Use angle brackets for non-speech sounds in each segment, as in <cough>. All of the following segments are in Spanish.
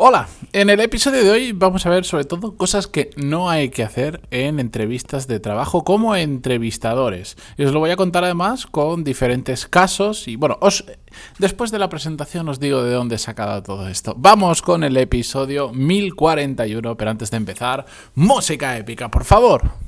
Hola, en el episodio de hoy vamos a ver sobre todo cosas que no hay que hacer en entrevistas de trabajo como entrevistadores. Y os lo voy a contar además con diferentes casos y bueno, después de la presentación os digo de dónde he sacado todo esto. Vamos con el episodio 1041, pero antes de empezar, música épica, por favor.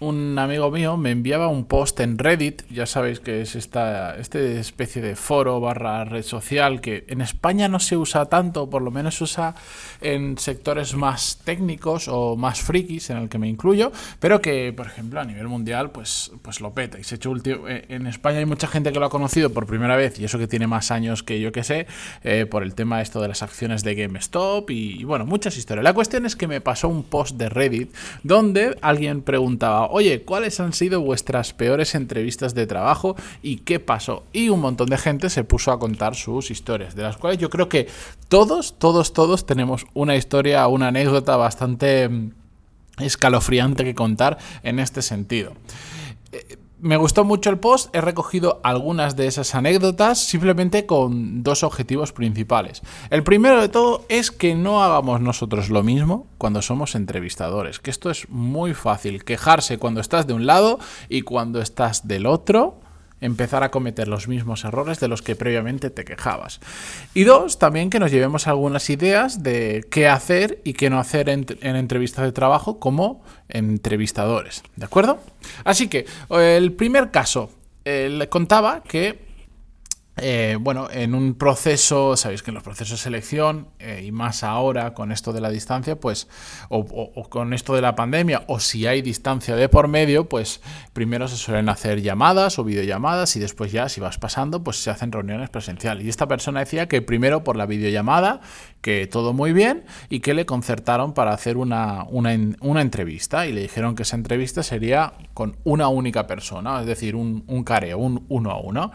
un amigo mío me enviaba un post en Reddit, ya sabéis que es esta, este especie de foro barra red social que en España no se usa tanto, por lo menos se usa en sectores más técnicos o más frikis, en el que me incluyo, pero que, por ejemplo, a nivel mundial, pues, pues lo peta. Y se hecho eh, en España hay mucha gente que lo ha conocido por primera vez, y eso que tiene más años que yo que sé, eh, por el tema esto de las acciones de GameStop y, y bueno, muchas historias. La cuestión es que me pasó un post de Reddit donde alguien preguntaba, oye, ¿cuáles han sido vuestras peores entrevistas de trabajo y qué pasó? Y un montón de gente se puso a contar sus historias, de las cuales yo creo que todos, todos, todos tenemos una historia, una anécdota bastante mm, escalofriante que contar en este sentido. Eh, me gustó mucho el post, he recogido algunas de esas anécdotas simplemente con dos objetivos principales. El primero de todo es que no hagamos nosotros lo mismo cuando somos entrevistadores, que esto es muy fácil, quejarse cuando estás de un lado y cuando estás del otro empezar a cometer los mismos errores de los que previamente te quejabas. Y dos, también que nos llevemos algunas ideas de qué hacer y qué no hacer en, entrevistas de trabajo como entrevistadores. ¿De acuerdo? Así que, el primer caso, eh, le contaba que eh, bueno, en un proceso, sabéis que en los procesos de selección, eh, y más ahora con esto de la distancia, pues, o, con esto de la pandemia, o si hay distancia de por medio, pues primero se suelen hacer llamadas o videollamadas y después ya, si vas pasando, pues se hacen reuniones presenciales. Y esta persona decía que primero por la videollamada, que todo muy bien, y que le concertaron para hacer una, una, entrevista, y le dijeron que esa entrevista sería con una única persona, es decir, un, un careo, un uno a uno.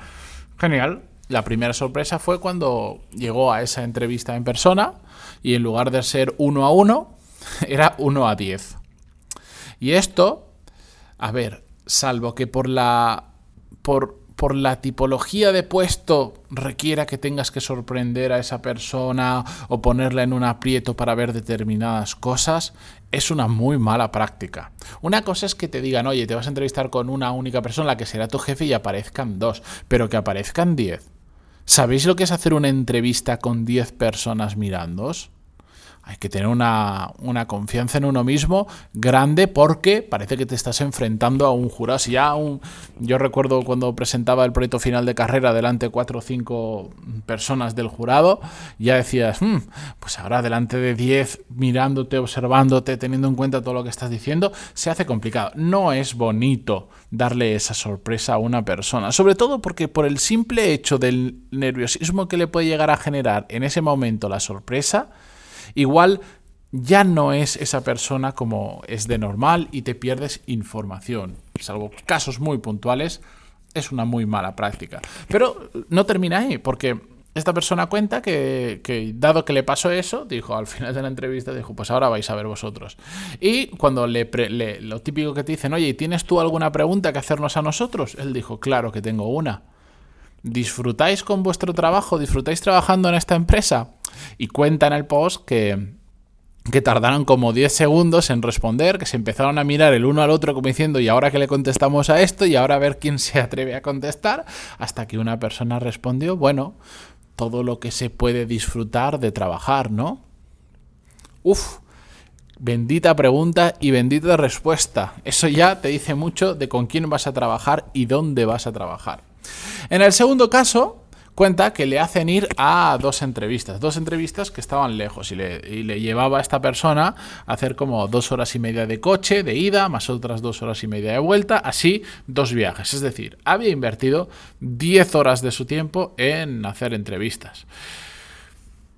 Genial, la primera sorpresa fue cuando llegó a esa entrevista en persona y en lugar de ser uno a uno, <laughs> era uno a diez. Y esto, a ver, salvo que por la, por, por la tipología de puesto requiera que tengas que sorprender a esa persona o ponerla en un aprieto para ver determinadas cosas, es una muy mala práctica. Una cosa es que te digan, oye, te vas a entrevistar con una única persona, la que será tu jefe, y aparezcan dos, pero que aparezcan diez. ¿Sabéis lo que es hacer una entrevista con 10 personas mirándoos? Hay que tener una, confianza en uno mismo grande porque parece que te estás enfrentando a un jurado. Si ya un, yo recuerdo cuando presentaba el proyecto final de carrera delante de cuatro o cinco personas del jurado, ya decías, hmm, pues ahora delante de diez mirándote, observándote, teniendo en cuenta todo lo que estás diciendo, se hace complicado. No es bonito darle esa sorpresa a una persona, sobre todo porque por el simple hecho del nerviosismo que le puede llegar a generar en ese momento la sorpresa, igual ya no es esa persona como es de normal y te pierdes información. Salvo casos muy puntuales, es una muy mala práctica. Pero no termina ahí, porque esta persona cuenta que, dado que le pasó eso, dijo al final de la entrevista, dijo, pues ahora vais a ver vosotros. Y cuando le, le lo típico que te dicen, oye, ¿tienes tú alguna pregunta que hacernos a nosotros? Él dijo, claro que tengo una. ¿Disfrutáis con vuestro trabajo? ¿Disfrutáis trabajando en esta empresa? Y cuenta en el post que, que tardaron como 10 segundos en responder, que se empezaron a mirar el uno al otro como diciendo, y ahora que le contestamos a esto, y ahora a ver quién se atreve a contestar, hasta que una persona respondió, bueno, todo lo que se puede disfrutar de trabajar, ¿no? Uf, bendita pregunta y bendita respuesta. Eso ya te dice mucho de con quién vas a trabajar y dónde vas a trabajar. En el segundo caso, cuenta que le hacen ir a dos entrevistas, dos entrevistas que estaban lejos y le, llevaba a esta persona a hacer como dos horas y media de coche de ida, más otras dos horas y media de vuelta, así dos viajes. Es decir, había invertido 10 horas de su tiempo en hacer entrevistas.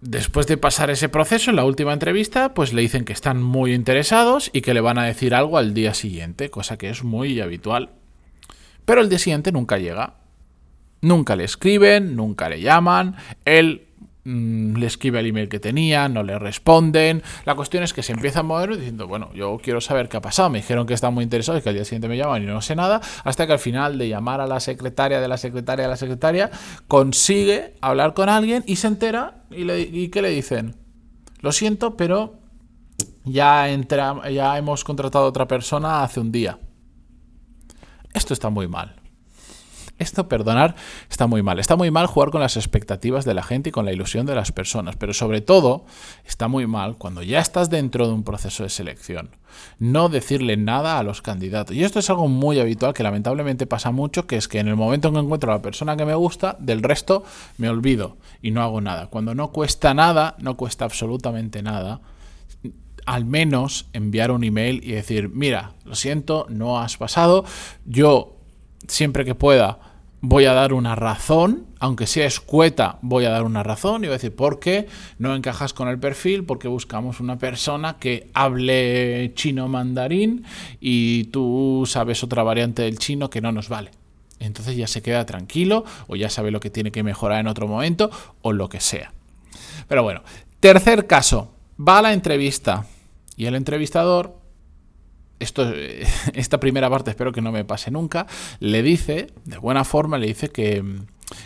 después de pasar ese proceso, en la última entrevista, pues le dicen que están muy interesados y que le van a decir algo al día siguiente, cosa que es muy habitual. Pero el día siguiente nunca llega. Nunca le escriben, nunca le llaman. Él Mm, le escribe el email que tenía, no le responden. La cuestión es que se empieza a mover diciendo, bueno, yo quiero saber qué ha pasado. Me dijeron que están muy interesados y que al día siguiente me llaman y no sé nada. Hasta que al final de llamar a la secretaria de la secretaria de la secretaria, consigue hablar con alguien y se entera y, le, ¿qué le dicen? Lo siento, pero ya, entra, ya hemos contratado a otra persona hace un día. Esto está muy mal. Esto, perdonar, está muy mal. Está muy mal jugar con las expectativas de la gente y con la ilusión de las personas, pero sobre todo está muy mal cuando ya estás dentro de un proceso de selección. No decirle nada a los candidatos. Y esto es algo muy habitual que lamentablemente pasa mucho, que es que en el momento en que encuentro a la persona que me gusta, del resto me olvido y no hago nada. Cuando no cuesta nada, no cuesta absolutamente nada, al menos enviar un email y decir, mira, lo siento, no has pasado, yo siempre que pueda voy a dar una razón, aunque sea escueta, voy a dar una razón y voy a decir por qué no encajas con el perfil, porque buscamos una persona que hable chino mandarín y tú sabes otra variante del chino que no nos vale. Entonces ya se queda tranquilo o ya sabe lo que tiene que mejorar en otro momento o lo que sea. Pero bueno, tercer caso, va a la entrevista y el entrevistador esto, <laughs> esta primera parte espero que no me pase nunca, le dice, de buena forma, le dice que,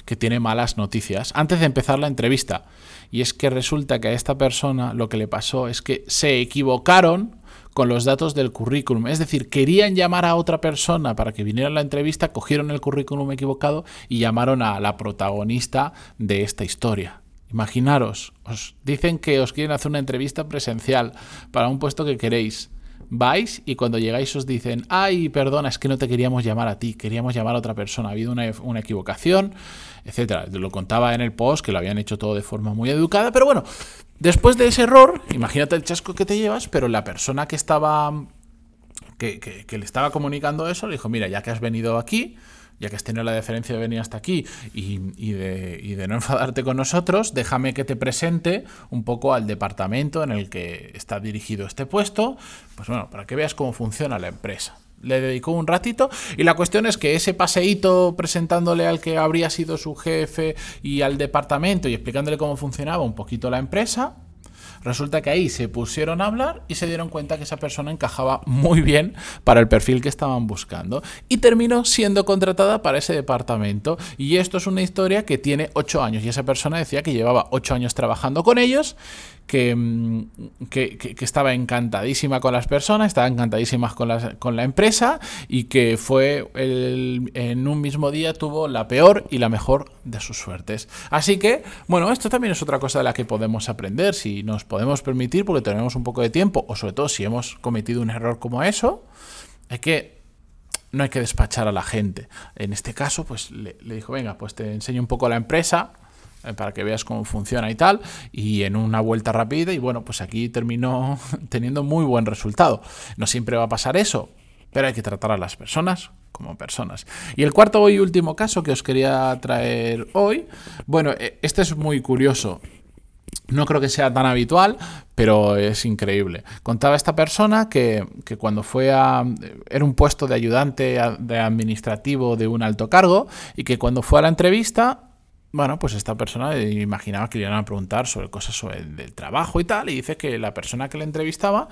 que tiene malas noticias antes de empezar la entrevista. Y es que resulta que a esta persona lo que le pasó es que se equivocaron con los datos del currículum. Es decir, querían llamar a otra persona para que viniera a la entrevista, cogieron el currículum equivocado y llamaron a la protagonista de esta historia. Imaginaros, os dicen que os quieren hacer una entrevista presencial para un puesto que queréis vais y cuando llegáis os dicen, ay, perdona, es que no te queríamos llamar a ti, queríamos llamar a otra persona, ha habido una, una equivocación, etcétera. Lo contaba en el post que lo habían hecho todo de forma muy educada, pero bueno, después de ese error, imagínate el chasco que te llevas, pero la persona que estaba que, que le estaba comunicando eso le dijo, mira, ya que has venido aquí, ya que has tenido la deferencia de venir hasta aquí y, de, no <laughs> enfadarte con nosotros, déjame que te presente un poco al departamento en el que está dirigido este puesto, pues bueno, para que veas cómo funciona la empresa. Le dedicó un ratito y la cuestión es que ese paseíto presentándole al que habría sido su jefe y al departamento y explicándole cómo funcionaba un poquito la empresa, Resulta que ahí se pusieron a hablar y se dieron cuenta que esa persona encajaba muy bien para el perfil que estaban buscando y terminó siendo contratada para ese departamento. Y esto es una historia que tiene ocho años y esa persona decía que llevaba ocho años trabajando con ellos Mm, que, que, estaba encantadísima con las personas, estaba encantadísima con la, con la empresa y que fue en un mismo día tuvo la peor y la mejor de sus suertes. Así que, bueno, esto también es otra cosa de la que podemos aprender, si nos podemos permitir, porque tenemos un poco de tiempo, o sobre todo si hemos cometido un error como eso, hay que no hay que despachar a la gente. En este caso, pues le, le dijo, venga, pues te enseño un poco la empresa, para que veas cómo funciona y tal, y en una vuelta rápida, y bueno, pues aquí terminó <laughs> teniendo muy buen resultado. No siempre va a pasar eso, pero hay que tratar a las personas como personas. Y el cuarto y último caso que os quería traer hoy, bueno, e, este es muy curioso. No creo que sea tan habitual, pero es increíble. Contaba esta persona que, que, cuando fue a... era un puesto de ayudante de administrativo de un alto cargo y que cuando fue a la entrevista bueno, pues esta persona imaginaba que le iban a preguntar sobre cosas sobre el, trabajo y tal, y dice que la persona que le entrevistaba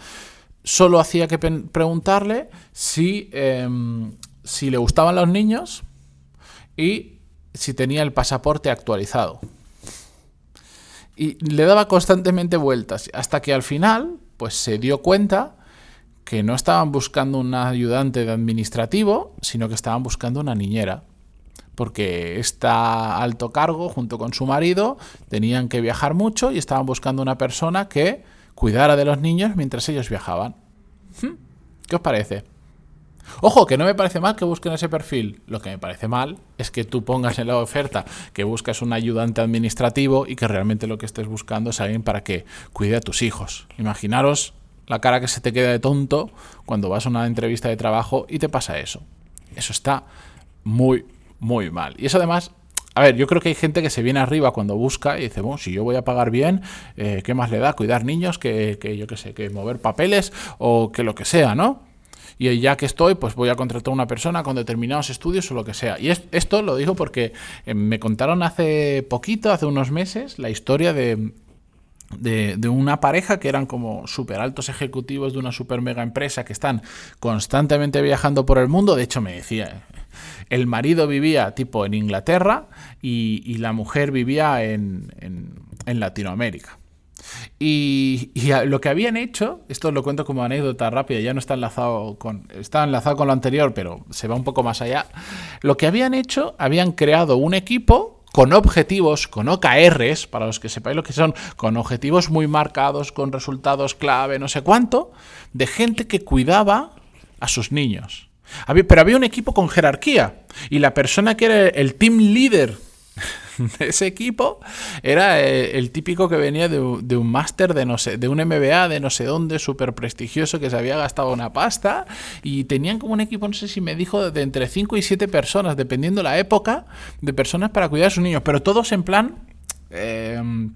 solo hacía que preguntarle si, em, si le gustaban los niños y si tenía el pasaporte actualizado. Y le daba constantemente vueltas, hasta que al final, pues se dio cuenta que no estaban buscando un ayudante de administrativo, sino que estaban buscando una niñera porque está alto cargo junto con su marido tenían que viajar mucho y estaban buscando una persona que cuidara de los niños mientras ellos viajaban. ¿Mm? ¿Qué os parece? Ojo, que no me parece mal que busquen ese perfil. Lo que me parece mal es que tú pongas en la oferta que buscas un ayudante administrativo y que realmente lo que estés buscando es alguien para que cuide a tus hijos. Imaginaros la cara que se te queda de tonto cuando vas a una entrevista de trabajo y te pasa eso. Eso está muy, muy mal. Y eso además A ver, yo creo que hay gente que se viene arriba cuando busca y dice, bueno, si yo voy a pagar bien, eh, ¿qué más le da? Cuidar niños que, que yo qué sé, que mover papeles o que lo que sea, ¿no? y ya que estoy, pues voy a contratar a una persona con determinados estudios o lo que sea. Y esto lo digo porque eh, me contaron hace poquito, hace unos meses, la historia de, de, una pareja que eran como super altos ejecutivos de una super mega empresa que están constantemente viajando por el mundo. De hecho, me decía, el marido vivía tipo en Inglaterra y, la mujer vivía en, en Latinoamérica. Y, lo que habían hecho, esto lo cuento como anécdota rápida, ya no está enlazado con. Está enlazado con lo anterior, pero se va un poco más allá. Lo que habían hecho, habían creado un equipo con objetivos, con OKRs, para los que sepáis lo que son, con objetivos muy marcados, con resultados clave, no sé cuánto, de gente que cuidaba a sus niños. Pero había un equipo con jerarquía y la persona que era el team leader <laughs> ese equipo era eh, el típico que venía de, un máster de no sé, de un MBA de no sé dónde, súper prestigioso, que se había gastado una pasta y tenían como un equipo, no sé si me dijo, de entre 5 y 7 personas, dependiendo la época, de personas para cuidar a sus niños, pero todos en plan... Em,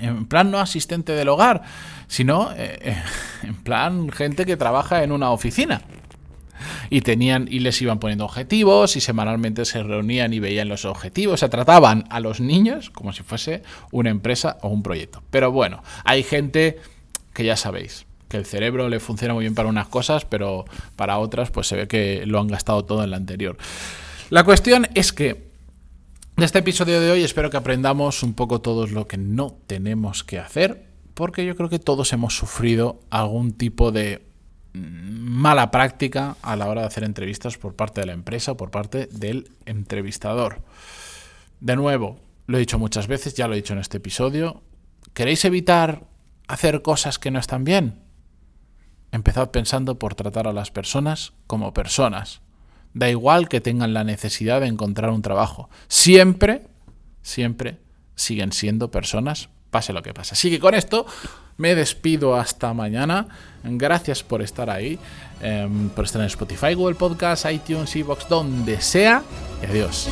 en plan no asistente del hogar, sino eh, <laughs> en plan gente que trabaja en una oficina y tenían y les iban poniendo objetivos y semanalmente se reunían y veían los objetivos, se trataban a los niños como si fuese una empresa o un proyecto. Pero bueno, hay gente que ya sabéis, que el cerebro le funciona muy bien para unas cosas, pero para otras pues se ve que lo han gastado todo en la anterior. La cuestión es que en este episodio de hoy espero que aprendamos un poco todos lo que no tenemos que hacer, porque yo creo que todos hemos sufrido algún tipo de mala práctica a la hora de hacer entrevistas por parte de la empresa o por parte del entrevistador. De nuevo, lo he dicho muchas veces, ya lo he dicho en este episodio, ¿queréis evitar hacer cosas que no están bien? Empezad pensando por tratar a las personas como personas. Da igual que tengan la necesidad de encontrar un trabajo. Siempre, siempre siguen siendo personas, pase lo que pase. Así que con esto me despido hasta mañana. Gracias por estar ahí, em, por estar en Spotify, Google Podcast, iTunes, Evox, donde sea. Y adiós.